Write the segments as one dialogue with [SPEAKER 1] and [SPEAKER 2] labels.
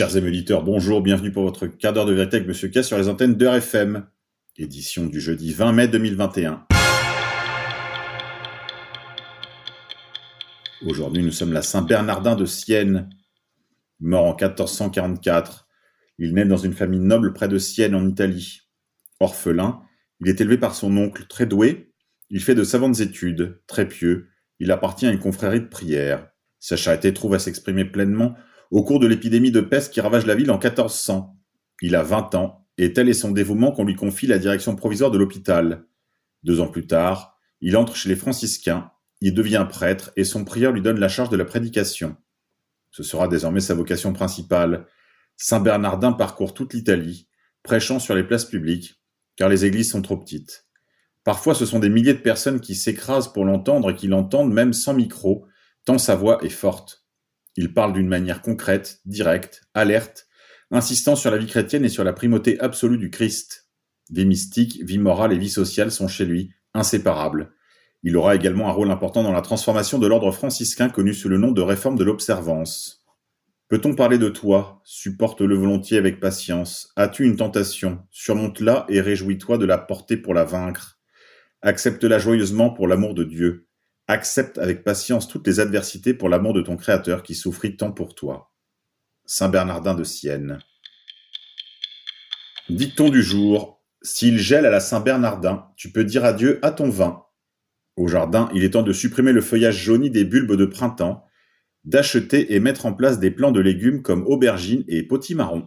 [SPEAKER 1] Chers émuliteurs, bonjour, bienvenue pour votre quart d'heure de vérité avec Monsieur K sur les antennes de RFM. Édition du jeudi 20 mai 2021. Aujourd'hui, nous sommes la Saint-Bernardin de Sienne. Mort en 1444, il naît dans une famille noble près de Sienne en Italie. Orphelin, il est élevé par son oncle, très doué. Il fait de savantes études, très pieux. Il appartient à une confrérie de prière. Sa charité trouve à s'exprimer pleinement au cours de l'épidémie de peste qui ravage la ville en 1400. Il a 20 ans, et tel est son dévouement qu'on lui confie la direction provisoire de l'hôpital. Deux ans plus tard, il entre chez les franciscains, il devient prêtre et son prieur lui donne la charge de la prédication. Ce sera désormais sa vocation principale. Saint Bernardin parcourt toute l'Italie, prêchant sur les places publiques, car les églises sont trop petites. Parfois ce sont des milliers de personnes qui s'écrasent pour l'entendre et qui l'entendent même sans micro, tant sa voix est forte. Il parle d'une manière concrète, directe, alerte, insistant sur la vie chrétienne et sur la primauté absolue du Christ. Vie mystique, vie morale et vie sociale sont chez lui inséparables. Il aura également un rôle important dans la transformation de l'ordre franciscain connu sous le nom de réforme de l'observance. Peut-on parler de toi Supporte-le volontiers avec patience. As-tu une tentation? Surmonte-la et réjouis-toi de la porter pour la vaincre. Accepte-la joyeusement pour l'amour de Dieu. Accepte avec patience toutes les adversités pour l'amour de ton Créateur qui souffrit tant pour toi. Saint Bernardin de Sienne. Dicton du jour. S'il gèle à la Saint Bernardin, tu peux dire adieu à ton vin. Au jardin, il est temps de supprimer le feuillage jauni des bulbes de printemps, d'acheter et mettre en place des plants de légumes comme aubergines et potimarron.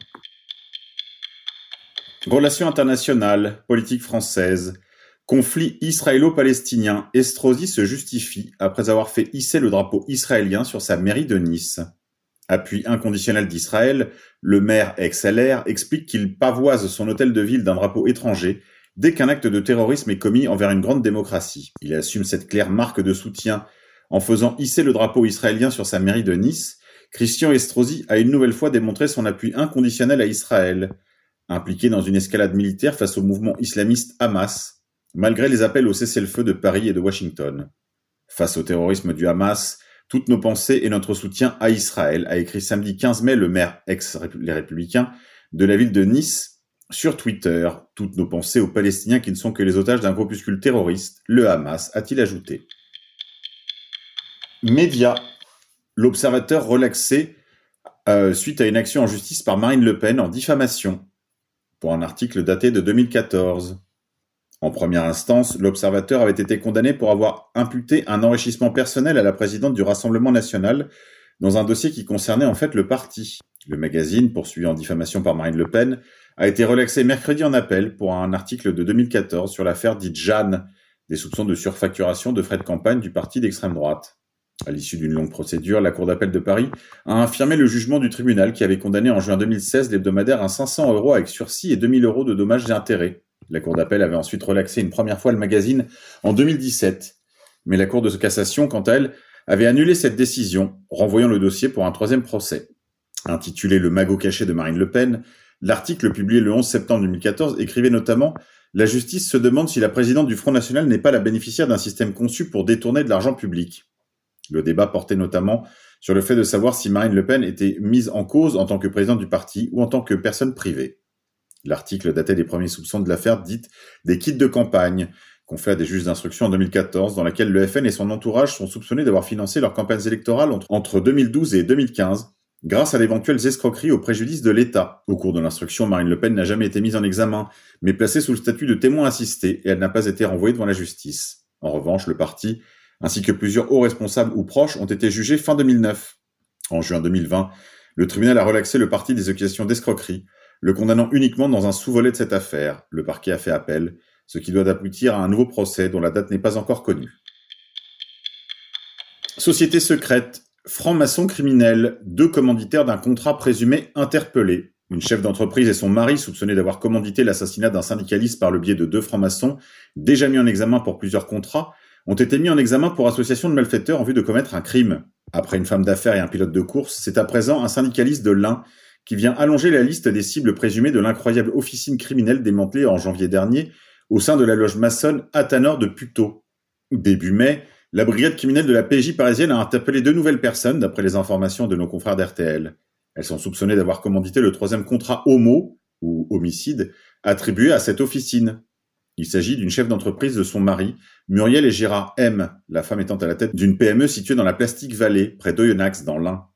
[SPEAKER 1] Relations internationales, politique française, Conflit israélo-palestinien, Estrosi se justifie après avoir fait hisser le drapeau israélien sur sa mairie de Nice. Appui inconditionnel d'Israël, le maire ex-LR explique qu'il pavoise son hôtel de ville d'un drapeau étranger dès qu'un acte de terrorisme est commis envers une grande démocratie. Il assume cette claire marque de soutien en faisant hisser le drapeau israélien sur sa mairie de Nice. Christian Estrosi a une nouvelle fois démontré son appui inconditionnel à Israël. Impliqué dans une escalade militaire face au mouvement islamiste Hamas, malgré les appels au cessez-le-feu de Paris et de Washington. Face au terrorisme du Hamas, toutes nos pensées et notre soutien à Israël, a écrit samedi 15 mai le maire ex-les Républicains de la ville de Nice sur Twitter. Toutes nos pensées aux Palestiniens qui ne sont que les otages d'un groupuscule terroriste, le Hamas, a-t-il ajouté. Média. L'observateur relaxé euh, suite à une action en justice par Marine Le Pen en diffamation. Pour un article daté de 2014. En première instance, l'Observateur avait été condamné pour avoir imputé un enrichissement personnel à la présidente du Rassemblement national dans un dossier qui concernait en fait le parti. Le magazine, poursuivi en diffamation par Marine Le Pen, a été relaxé mercredi en appel pour un article de 2014 sur l'affaire dite Jeanne, des soupçons de surfacturation de frais de campagne du parti d'extrême droite. À l'issue d'une longue procédure, la Cour d'appel de Paris a infirmé le jugement du tribunal qui avait condamné en juin 2016 l'hebdomadaire à 500 euros avec sursis et 2000 euros de dommages et intérêts. La Cour d'appel avait ensuite relaxé une première fois le magazine en 2017. Mais la Cour de cassation, quant à elle, avait annulé cette décision, renvoyant le dossier pour un troisième procès. Intitulé Le magot caché de Marine Le Pen, l'article publié le 11 septembre 2014 écrivait notamment La justice se demande si la présidente du Front National n'est pas la bénéficiaire d'un système conçu pour détourner de l'argent public. Le débat portait notamment sur le fait de savoir si Marine Le Pen était mise en cause en tant que présidente du parti ou en tant que personne privée. L'article datait des premiers soupçons de l'affaire dite des kits de campagne, qu'on à des juges d'instruction en 2014, dans laquelle le FN et son entourage sont soupçonnés d'avoir financé leurs campagnes électorales entre 2012 et 2015, grâce à d'éventuelles escroqueries au préjudice de l'État. Au cours de l'instruction, Marine Le Pen n'a jamais été mise en examen, mais placée sous le statut de témoin assisté, et elle n'a pas été renvoyée devant la justice. En revanche, le parti, ainsi que plusieurs hauts responsables ou proches, ont été jugés fin 2009. En juin 2020, le tribunal a relaxé le parti des accusations d'escroquerie, le condamnant uniquement dans un sous-volet de cette affaire. Le parquet a fait appel, ce qui doit aboutir à un nouveau procès dont la date n'est pas encore connue. Société secrète, franc-maçon criminel, deux commanditaires d'un contrat présumé interpellés. Une chef d'entreprise et son mari, soupçonnés d'avoir commandité l'assassinat d'un syndicaliste par le biais de deux francs-maçons, déjà mis en examen pour plusieurs contrats, ont été mis en examen pour association de malfaiteurs en vue de commettre un crime. Après une femme d'affaires et un pilote de course, c'est à présent un syndicaliste de l'Ain qui vient allonger la liste des cibles présumées de l'incroyable officine criminelle démantelée en janvier dernier au sein de la loge maçonne Athanor de Puteaux. Début mai, la brigade criminelle de la PJ parisienne a interpellé deux nouvelles personnes, d'après les informations de nos confrères d'RTL. Elles sont soupçonnées d'avoir commandité le troisième contrat homo, ou homicide, attribué à cette officine. Il s'agit d'une chef d'entreprise de son mari, Muriel et Gérard M., la femme étant à la tête d'une PME située dans la Plastique Valley, près d'Oyonnax, dans l'Ain.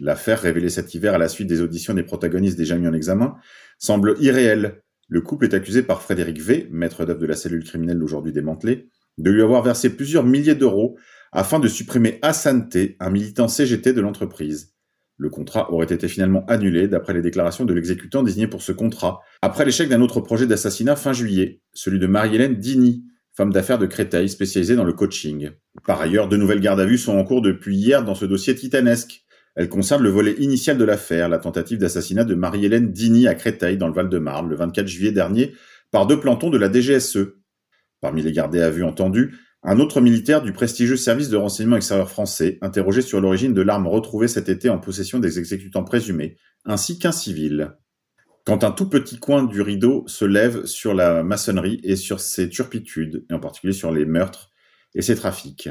[SPEAKER 1] L'affaire, révélée cet hiver à la suite des auditions des protagonistes déjà mis en examen, semble irréelle. Le couple est accusé par Frédéric V, maître d'œuvre de la cellule criminelle aujourd'hui démantelée, de lui avoir versé plusieurs milliers d'euros afin de supprimer Hassan T, un militant CGT de l'entreprise. Le contrat aurait été finalement annulé d'après les déclarations de l'exécutant désigné pour ce contrat, après l'échec d'un autre projet d'assassinat fin juillet, celui de Marie-Hélène Dini, femme d'affaires de Créteil spécialisée dans le coaching. Par ailleurs, de nouvelles gardes à vue sont en cours depuis hier dans ce dossier titanesque. Elles concernent le volet initial de l'affaire, la tentative d'assassinat de Marie-Hélène Dini à Créteil dans le Val-de-Marne le 24 juillet dernier par deux plantons de la DGSE. Parmi les gardés à vue entendus, un autre militaire du prestigieux service de renseignement extérieur français, interrogé sur l'origine de l'arme retrouvée cet été en possession des exécutants présumés, ainsi qu'un civil. Quand un tout petit coin du rideau se lève sur la maçonnerie et sur ses turpitudes, et en particulier sur les meurtres et ses trafics.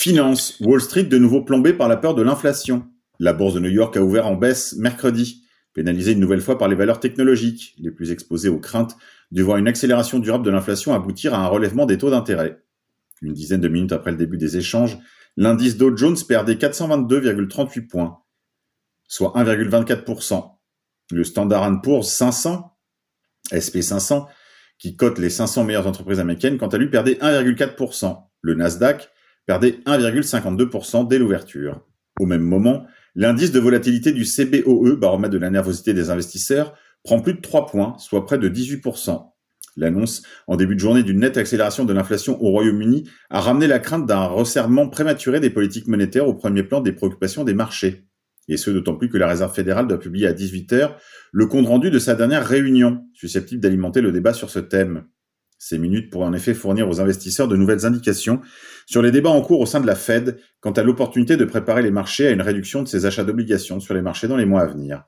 [SPEAKER 1] Finance. Wall Street de nouveau plombé par la peur de l'inflation. La bourse de New York a ouvert en baisse mercredi, pénalisée une nouvelle fois par les valeurs technologiques, les plus exposées aux craintes de voir une accélération durable de l'inflation aboutir à un relèvement des taux d'intérêt. Une dizaine de minutes après le début des échanges, l'indice Dow Jones perdait 422,38 points, soit 1,24%. Le Standard Poor's 500, SP500, qui cote les 500 meilleures entreprises américaines, quant à lui perdait 1,4%. Le Nasdaq perdait 1,52% dès l'ouverture. Au même moment, l'indice de volatilité du CBOE, baromètre de la nervosité des investisseurs, prend plus de 3 points, soit près de 18%. L'annonce en début de journée d'une nette accélération de l'inflation au Royaume-Uni a ramené la crainte d'un resserrement prématuré des politiques monétaires au premier plan des préoccupations des marchés. Et ce, d'autant plus que la Réserve fédérale doit publier à 18h le compte-rendu de sa dernière réunion, susceptible d'alimenter le débat sur ce thème. Ces minutes pourraient en effet fournir aux investisseurs de nouvelles indications sur les débats en cours au sein de la Fed quant à l'opportunité de préparer les marchés à une réduction de ses achats d'obligations sur les marchés dans les mois à venir.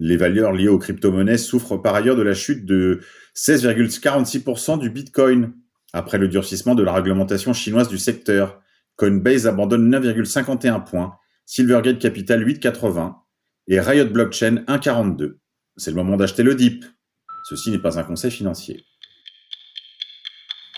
[SPEAKER 1] Les valeurs liées aux crypto-monnaies souffrent par ailleurs de la chute de 16,46% du Bitcoin après le durcissement de la réglementation chinoise du secteur. Coinbase abandonne 9,51 points, Silvergate Capital 8,80 et Riot Blockchain 1,42. C'est le moment d'acheter le DIP. Ceci n'est pas un conseil financier.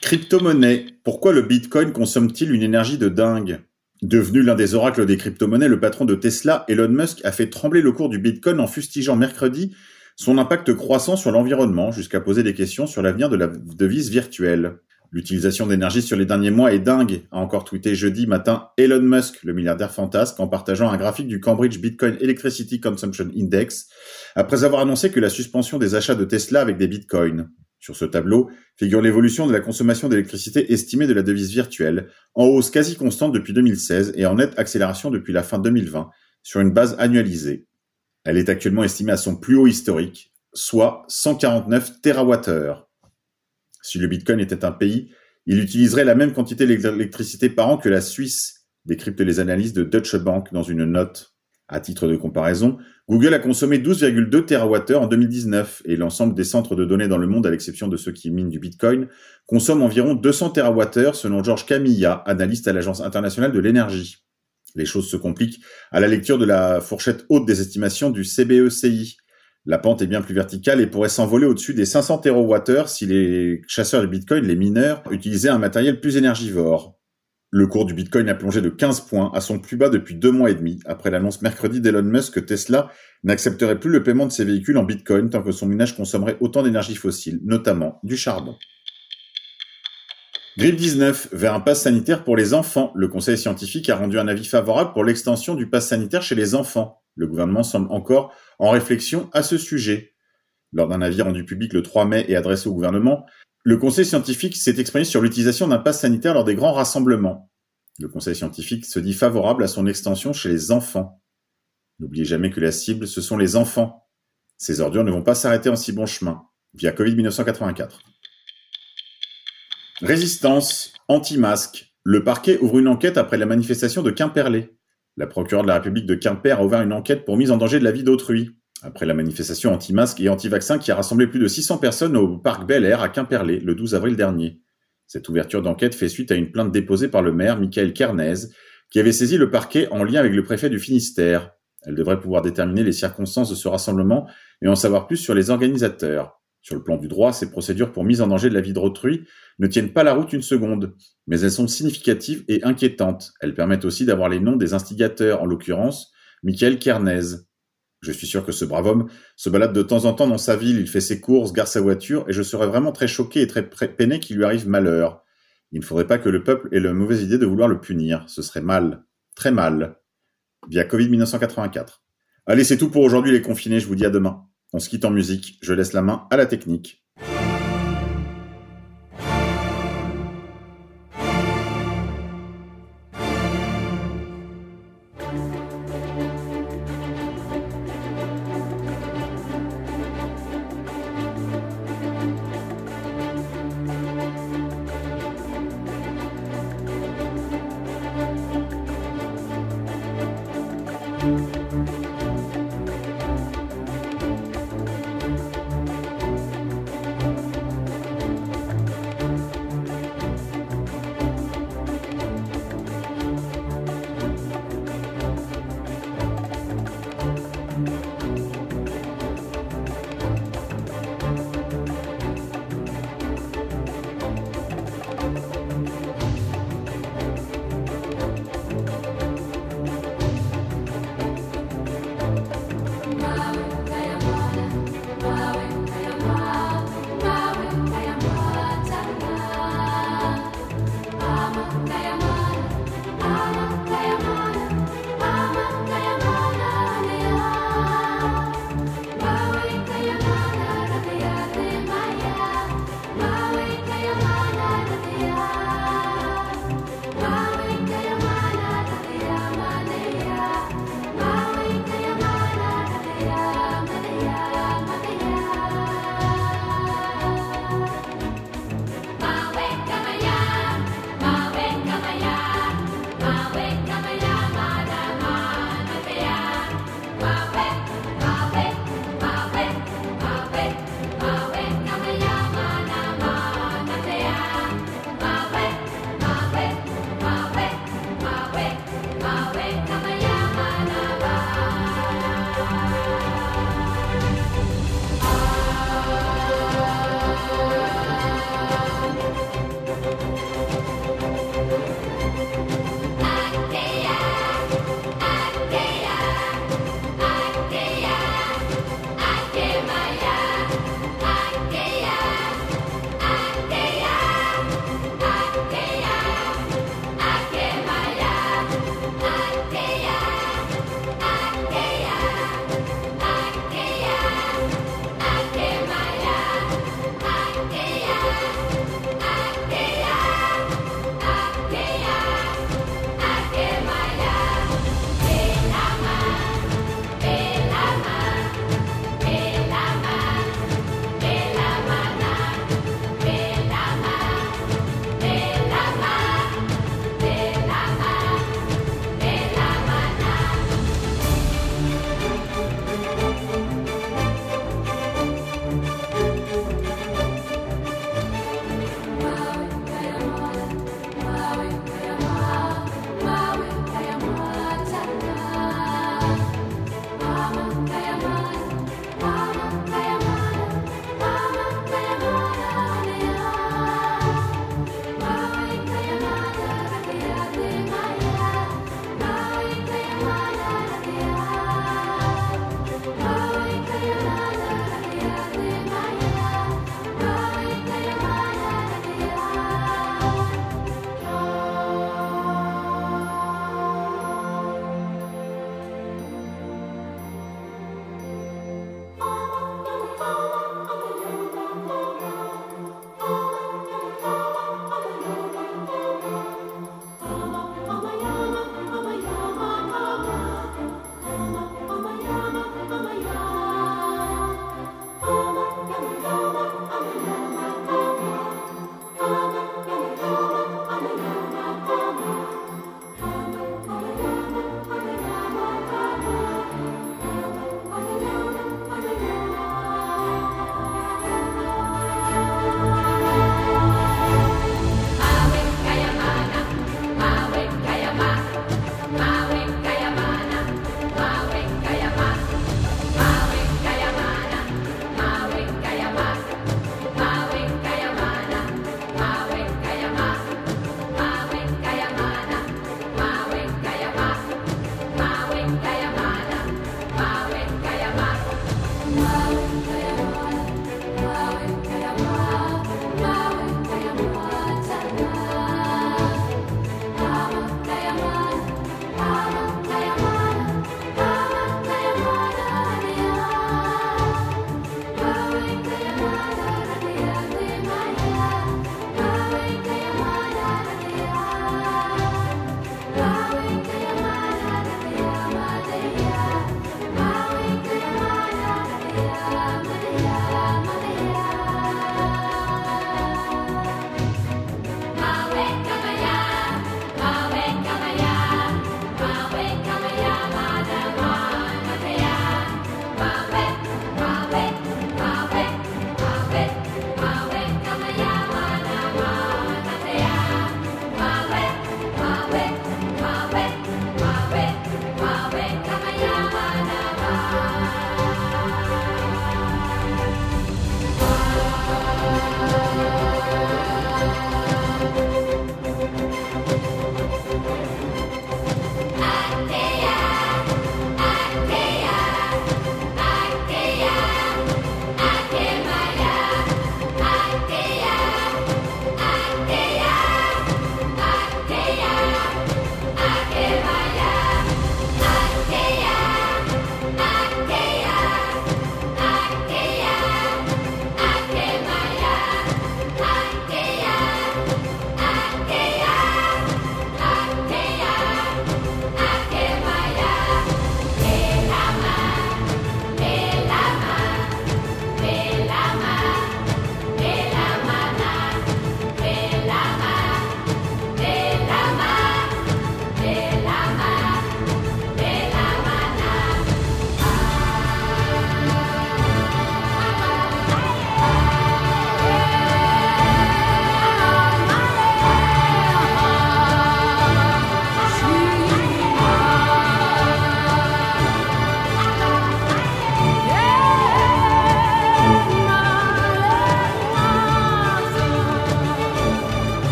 [SPEAKER 1] Crypto-monnaie. Pourquoi le Bitcoin consomme-t-il une énergie de dingue? Devenu l'un des oracles des crypto-monnaies, le patron de Tesla, Elon Musk, a fait trembler le cours du Bitcoin en fustigeant mercredi son impact croissant sur l'environnement jusqu'à poser des questions sur l'avenir de la devise virtuelle. L'utilisation d'énergie sur les derniers mois est dingue, a encore tweeté jeudi matin Elon Musk, le milliardaire fantasque, en partageant un graphique du Cambridge Bitcoin Electricity Consumption Index, après avoir annoncé que la suspension des achats de Tesla avec des bitcoins. Sur ce tableau figure l'évolution de la consommation d'électricité estimée de la devise virtuelle, en hausse quasi constante depuis 2016 et en nette accélération depuis la fin 2020, sur une base annualisée. Elle est actuellement estimée à son plus haut historique, soit 149 TWh. Si le Bitcoin était un pays, il utiliserait la même quantité d'électricité par an que la Suisse, décrypte les analyses de Deutsche Bank dans une note. À titre de comparaison, Google a consommé 12,2 TWh en 2019 et l'ensemble des centres de données dans le monde, à l'exception de ceux qui minent du Bitcoin, consomment environ 200 TWh selon Georges Camilla, analyste à l'Agence internationale de l'énergie. Les choses se compliquent à la lecture de la fourchette haute des estimations du CBECI. La pente est bien plus verticale et pourrait s'envoler au-dessus des 500 TWh si les chasseurs de Bitcoin, les mineurs, utilisaient un matériel plus énergivore. Le cours du Bitcoin a plongé de 15 points à son plus bas depuis deux mois et demi, après l'annonce mercredi d'Elon Musk que Tesla n'accepterait plus le paiement de ses véhicules en Bitcoin tant que son minage consommerait autant d'énergie fossile, notamment du charbon. Grippe 19 vers un pass sanitaire pour les enfants. Le conseil scientifique a rendu un avis favorable pour l'extension du pass sanitaire chez les enfants. Le gouvernement semble encore en réflexion à ce sujet. Lors d'un avis rendu public le 3 mai et adressé au gouvernement, le conseil scientifique s'est exprimé sur l'utilisation d'un pass sanitaire lors des grands rassemblements. Le conseil scientifique se dit favorable à son extension chez les enfants. N'oubliez jamais que la cible, ce sont les enfants. Ces ordures ne vont pas s'arrêter en si bon chemin. Via Covid 1984. Résistance, anti-masque. Le parquet ouvre une enquête après la manifestation de Quimperlé. La procureure de la République de Quimper a ouvert une enquête pour mise en danger de la vie d'autrui après la manifestation anti-masque et anti-vaccin qui a rassemblé plus de 600 personnes au parc Bel Air à Quimperlé le 12 avril dernier. Cette ouverture d'enquête fait suite à une plainte déposée par le maire Michael Kernez qui avait saisi le parquet en lien avec le préfet du Finistère. Elle devrait pouvoir déterminer les circonstances de ce rassemblement et en savoir plus sur les organisateurs. Sur le plan du droit, ces procédures pour mise en danger de la vie d'autrui ne tiennent pas la route une seconde, mais elles sont significatives et inquiétantes. Elles permettent aussi d'avoir les noms des instigateurs, en l'occurrence, Michael Kernez. Je suis sûr que ce brave homme se balade de temps en temps dans sa ville, il fait ses courses, gare sa voiture, et je serais vraiment très choqué et très peiné qu'il lui arrive malheur. Il ne faudrait pas que le peuple ait la mauvaise idée de vouloir le punir. Ce serait mal. Très mal. Via Covid 1984. Allez, c'est tout pour aujourd'hui les confinés, je vous dis à demain. On se quitte en musique, je laisse la main à la technique.